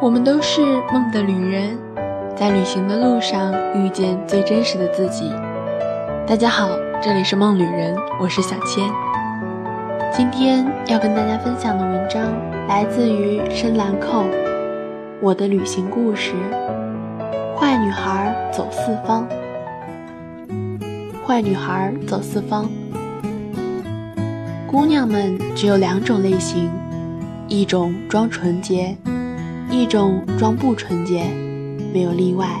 我们都是梦的旅人，在旅行的路上遇见最真实的自己。大家好，这里是梦旅人，我是小千。今天要跟大家分享的文章来自于深蓝扣，《我的旅行故事》。坏女孩走四方，坏女孩走四方。姑娘们只有两种类型，一种装纯洁。一种装不纯洁，没有例外。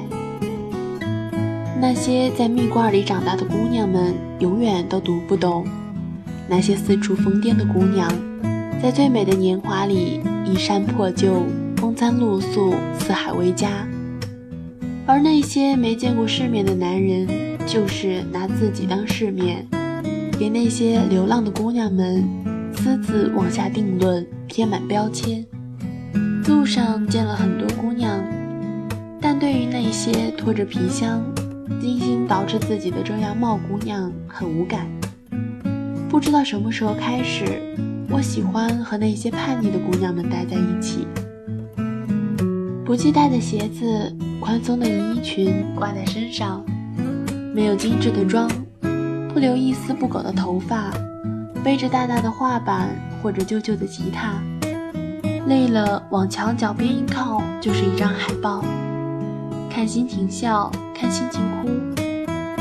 那些在蜜罐里长大的姑娘们，永远都读不懂那些四处疯癫的姑娘，在最美的年华里衣衫破旧、风餐露宿、四海为家。而那些没见过世面的男人，就是拿自己当世面，给那些流浪的姑娘们私自往下定论，贴满标签。路上见了很多姑娘，但对于那些拖着皮箱、精心捯饬自己的遮阳帽姑娘很无感。不知道什么时候开始，我喜欢和那些叛逆的姑娘们待在一起。不系带的鞋子，宽松的连衣裙挂在身上，没有精致的妆，不留一丝不苟的头发，背着大大的画板或者旧旧的吉他。累了，往墙角边一靠，就是一张海报。看心情笑，看心情哭，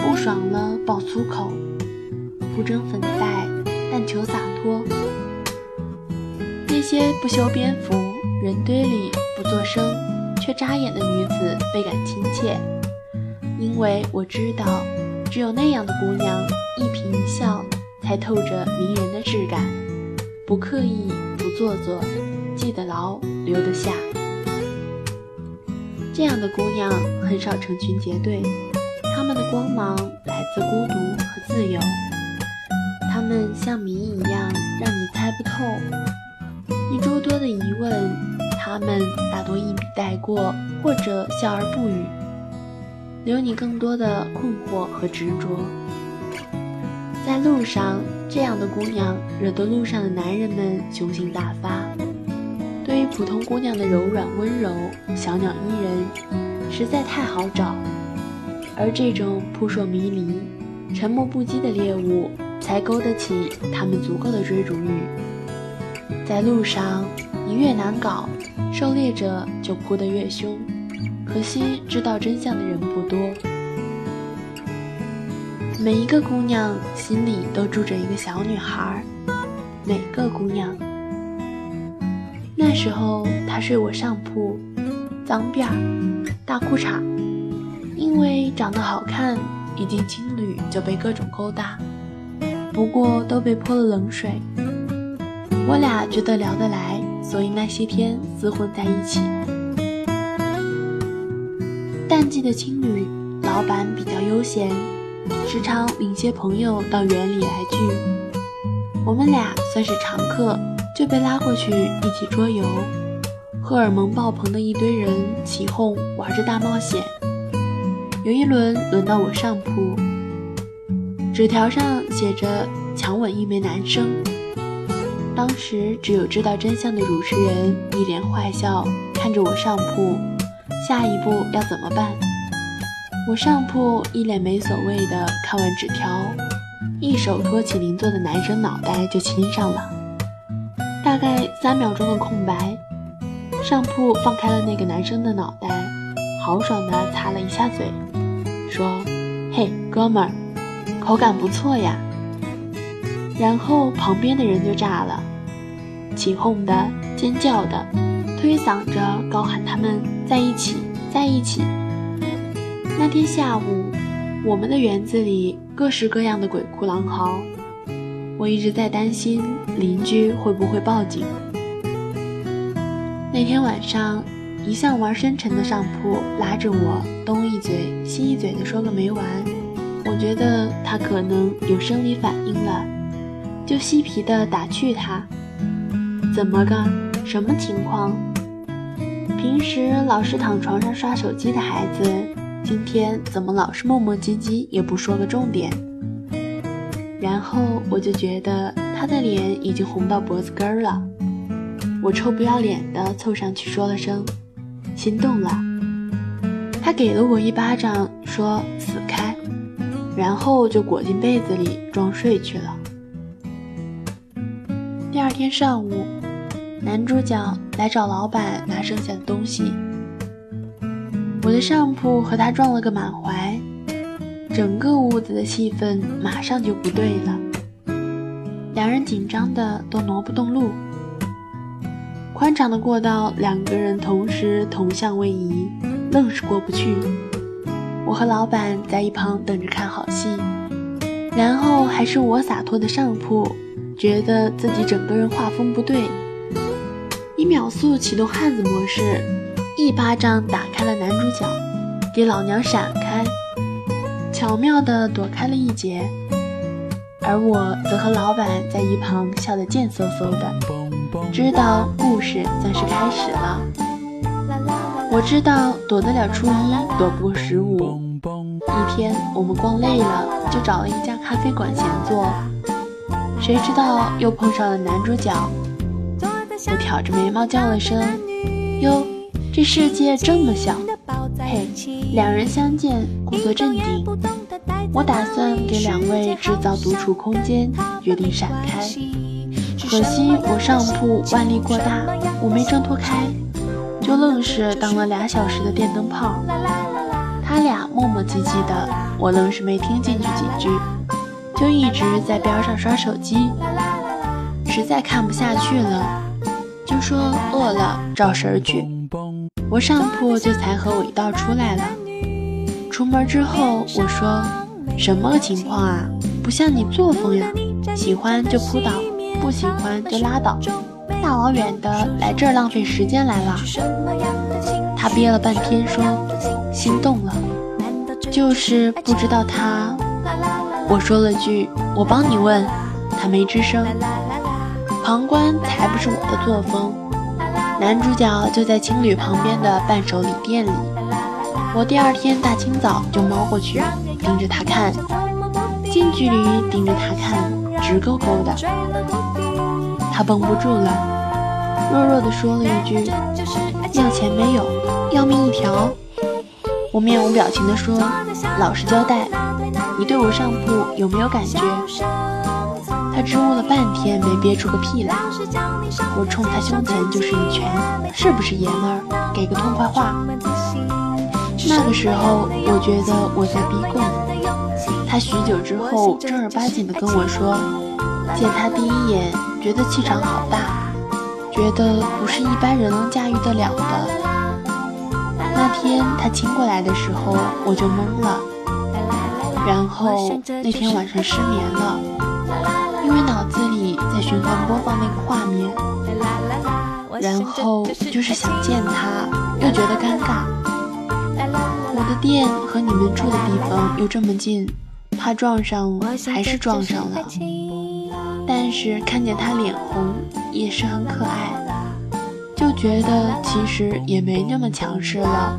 不爽了爆粗口，不争粉黛，但求洒脱。那些不修边幅，人堆里不作声，却扎眼的女子倍感亲切，因为我知道，只有那样的姑娘，一颦一笑，才透着迷人的质感，不刻意，不做作。记得牢，留得下。这样的姑娘很少成群结队，她们的光芒来自孤独和自由。她们像谜一样，让你猜不透。你诸多的疑问，她们大多一笔带过，或者笑而不语，留你更多的困惑和执着。在路上，这样的姑娘惹得路上的男人们雄心大发。对于普通姑娘的柔软温柔、小鸟依人，实在太好找。而这种扑朔迷离、沉默不羁的猎物，才勾得起他们足够的追逐欲。在路上，你越难搞，狩猎者就扑得越凶。可惜知道真相的人不多。每一个姑娘心里都住着一个小女孩，每个姑娘。那时候他睡我上铺，脏辫儿，大裤衩，因为长得好看，一进青旅就被各种勾搭，不过都被泼了冷水。我俩觉得聊得来，所以那些天厮混在一起。淡季的青旅，老板比较悠闲，时常领些朋友到园里来聚，我们俩算是常客。就被拉过去一起桌游，荷尔蒙爆棚的一堆人起哄玩着大冒险。有一轮轮到我上铺，纸条上写着强吻一枚男生。当时只有知道真相的主持人一脸坏笑看着我上铺，下一步要怎么办？我上铺一脸没所谓的看完纸条，一手托起邻座的男生脑袋就亲上了。大概三秒钟的空白，上铺放开了那个男生的脑袋，豪爽地擦了一下嘴，说：“嘿，哥们儿，口感不错呀。”然后旁边的人就炸了，起哄的、尖叫的、推搡着高喊他们在一起，在一起。那天下午，我们的园子里各式各样的鬼哭狼嚎。我一直在担心邻居会不会报警。那天晚上，一向玩深沉的上铺拉着我东一嘴西一嘴的说个没完。我觉得他可能有生理反应了，就嬉皮的打趣他：“怎么个？什么情况？平时老是躺床上刷手机的孩子，今天怎么老是磨磨唧唧，也不说个重点？”然后我就觉得他的脸已经红到脖子根儿了，我臭不要脸的凑上去说了声：“心动了。他给了我一巴掌，说“死开”，然后就裹进被子里装睡去了。第二天上午，男主角来找老板拿剩下的东西，我的上铺和他撞了个满怀，整个屋子的气氛马上就不对了。两人紧张的都挪不动路，宽敞的过道，两个人同时同向位移，愣是过不去。我和老板在一旁等着看好戏，然后还是我洒脱的上铺，觉得自己整个人画风不对，以秒速启动汉子模式，一巴掌打开了男主角，给老娘闪开，巧妙地躲开了一劫。而我则和老板在一旁笑得贱嗖嗖的，知道故事算是开始了。我知道躲得了初一，躲不过十五。一天我们逛累了，就找了一家咖啡馆闲坐。谁知道又碰上了男主角。我挑着眉毛叫了声：“哟，这世界这么小。”嘿，两人相见，故作镇定。我打算给两位制造独处空间，决定闪开。可惜我上铺腕力过大，我没挣脱开，就愣是当了俩小时的电灯泡。他俩磨磨唧唧的，我愣是没听进去几句，就一直在边上刷手机。实在看不下去了，就说饿了找食儿去。我上铺就才和我一道出来了。出门之后，我说。什么情况啊？不像你作风呀，喜欢就扑倒，不喜欢就拉倒，大老远的来这儿浪费时间来了。他憋了半天说心动了，就是不知道他。我说了句我帮你问，他没吱声。旁观才不是我的作风。男主角就在青旅旁边的伴手礼店里，我第二天大清早就猫过去。盯着他看，近距离盯着他看，直勾勾的。他绷不住了，弱弱的说了一句：“要钱没有，要命一条。”我面无表情的说：“老实交代，你对我上铺有没有感觉？”他支吾了半天，没憋出个屁来。我冲他胸前就是一拳：“是不是爷们儿？给个痛快话。”那个时候，我觉得我在逼供。他许久之后正儿八经地跟我说，见他第一眼，觉得气场好大，觉得不是一般人能驾驭得了的。那天他亲过来的时候，我就懵了。然后那天晚上失眠了，因为脑子里在循环播放那个画面。然后就是想见他，又觉得尴尬。我的店和你们住的地方又这么近，怕撞上还是撞上了。但是看见他脸红，也是很可爱，就觉得其实也没那么强势了。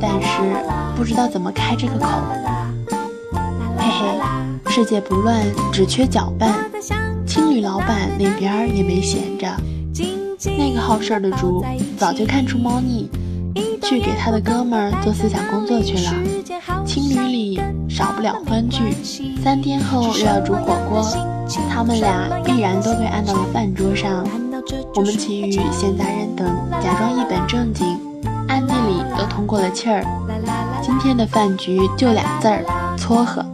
但是不知道怎么开这个口。嘿嘿，世界不乱，只缺搅拌。青旅老板那边也没闲着，那个好事儿的主早就看出猫腻。去给他的哥们儿做思想工作去了。青旅里少不了欢聚，三天后又要煮火锅，他们俩必然都被按到了饭桌上。我们其余闲杂人等假装一本正经，暗地里都通过了气儿。今天的饭局就俩字儿：撮合。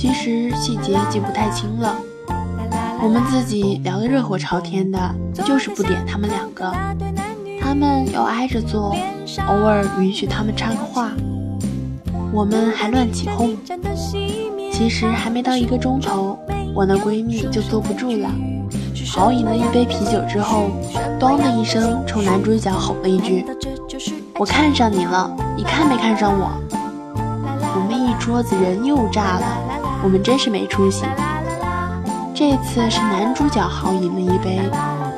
其实细节记不太清了，我们自己聊得热火朝天的，就是不点他们两个。他们要挨着坐，偶尔允许他们插个话，我们还乱起哄。其实还没到一个钟头，我那闺蜜就坐不住了，豪饮了一杯啤酒之后，咣的一声冲男主角吼了一句：“我看上你了，你看没看上我？”我们一桌子人又炸了，我们真是没出息。这次是男主角豪饮了一杯，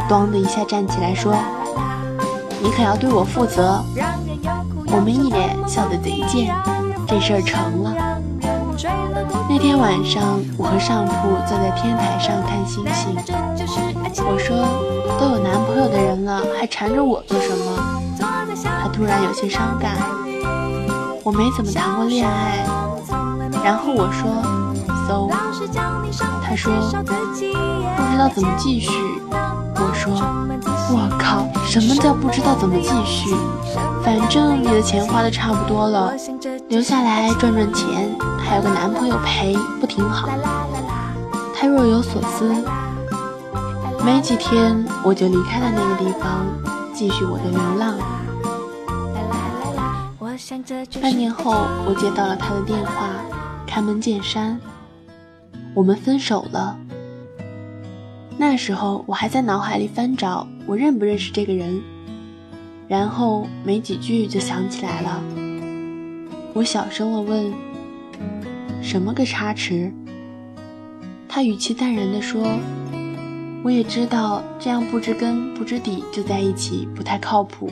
咣的一下站起来说。你可要对我负责。我们一脸笑得贼贱，这事儿成了。那天晚上，我和上铺坐在天台上看星星。我说，都有男朋友的人了，还缠着我做什么？他突然有些伤感。我没怎么谈过恋爱。然后我说，so，他说不知道怎么继续。我说，我靠，什么叫不知道怎么继续？反正你的钱花的差不多了，留下来赚赚钱，还有个男朋友陪，不挺好？他若有所思。没几天，我就离开了那个地方，继续我的流浪。半年后，我接到了他的电话，开门见山，我们分手了。那时候，我还在脑海里翻找我认不认识这个人，然后没几句就想起来了。我小声的问：“什么个差池？”他语气淡然的说。我也知道这样不知根不知底就在一起不太靠谱，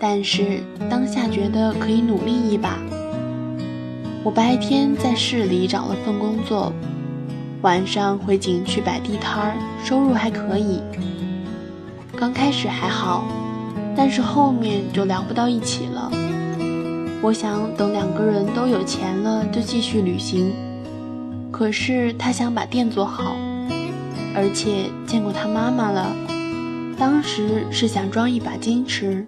但是当下觉得可以努力一把。我白天在市里找了份工作，晚上回景区摆地摊儿，收入还可以。刚开始还好，但是后面就聊不到一起了。我想等两个人都有钱了就继续旅行，可是他想把店做好。而且见过他妈妈了，当时是想装一把矜持，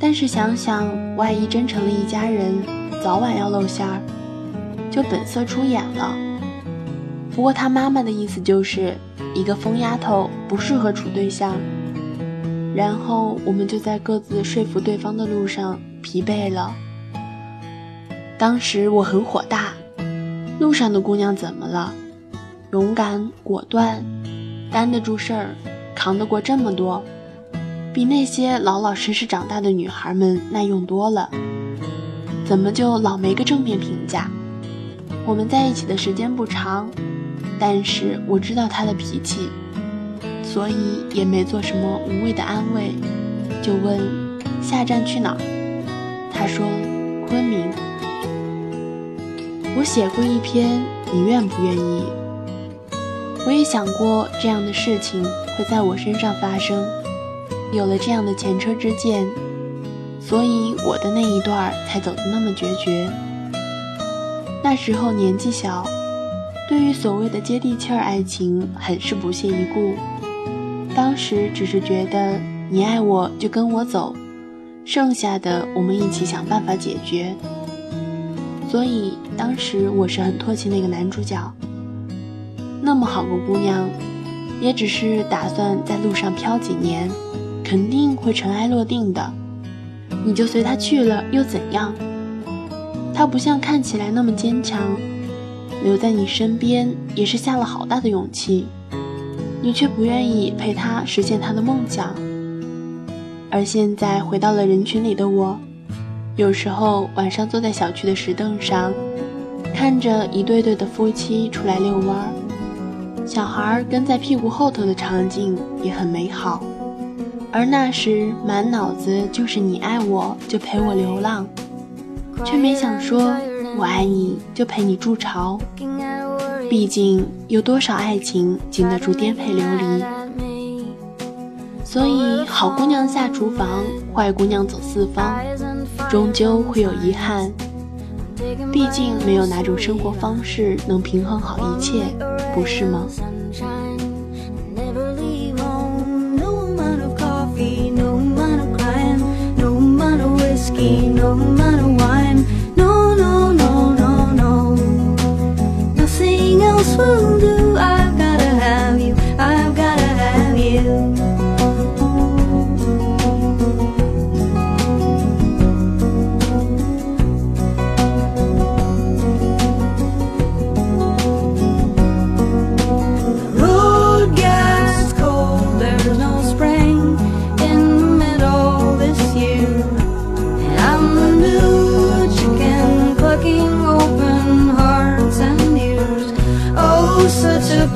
但是想想万一真成了一家人，早晚要露馅儿，就本色出演了。不过他妈妈的意思就是一个疯丫头不适合处对象，然后我们就在各自说服对方的路上疲惫了。当时我很火大，路上的姑娘怎么了？勇敢果断。担得住事儿，扛得过这么多，比那些老老实实长大的女孩们耐用多了。怎么就老没个正面评价？我们在一起的时间不长，但是我知道他的脾气，所以也没做什么无谓的安慰，就问下站去哪。他说昆明。我写过一篇，你愿不愿意？我也想过这样的事情会在我身上发生，有了这样的前车之鉴，所以我的那一段才走得那么决绝。那时候年纪小，对于所谓的接地气儿爱情很是不屑一顾。当时只是觉得你爱我就跟我走，剩下的我们一起想办法解决。所以当时我是很唾弃那个男主角。那么好个姑娘，也只是打算在路上漂几年，肯定会尘埃落定的。你就随他去了又怎样？他不像看起来那么坚强，留在你身边也是下了好大的勇气。你却不愿意陪他实现他的梦想。而现在回到了人群里的我，有时候晚上坐在小区的石凳上，看着一对对的夫妻出来遛弯儿。小孩跟在屁股后头的场景也很美好，而那时满脑子就是你爱我就陪我流浪，却没想说我爱你就陪你筑巢。毕竟有多少爱情经得住颠沛流离？所以好姑娘下厨房，坏姑娘走四方，终究会有遗憾。毕竟没有哪种生活方式能平衡好一切，不是吗？no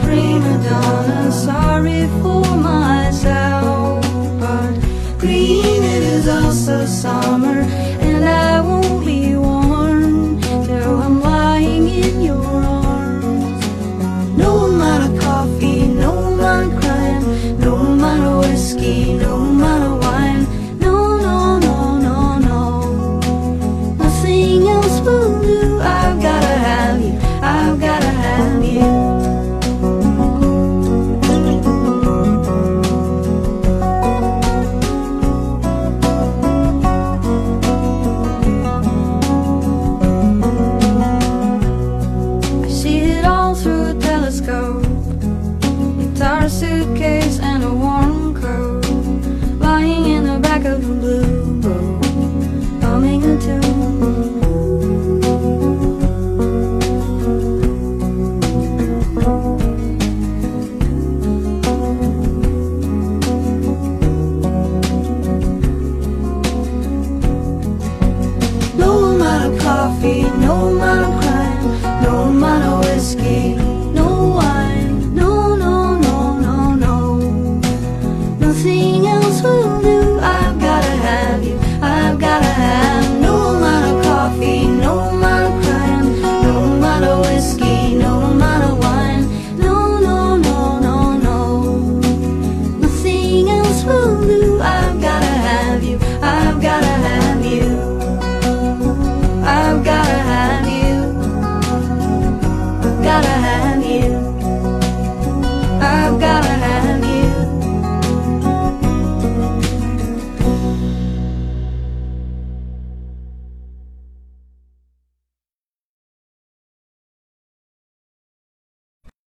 prima donna, sorry for.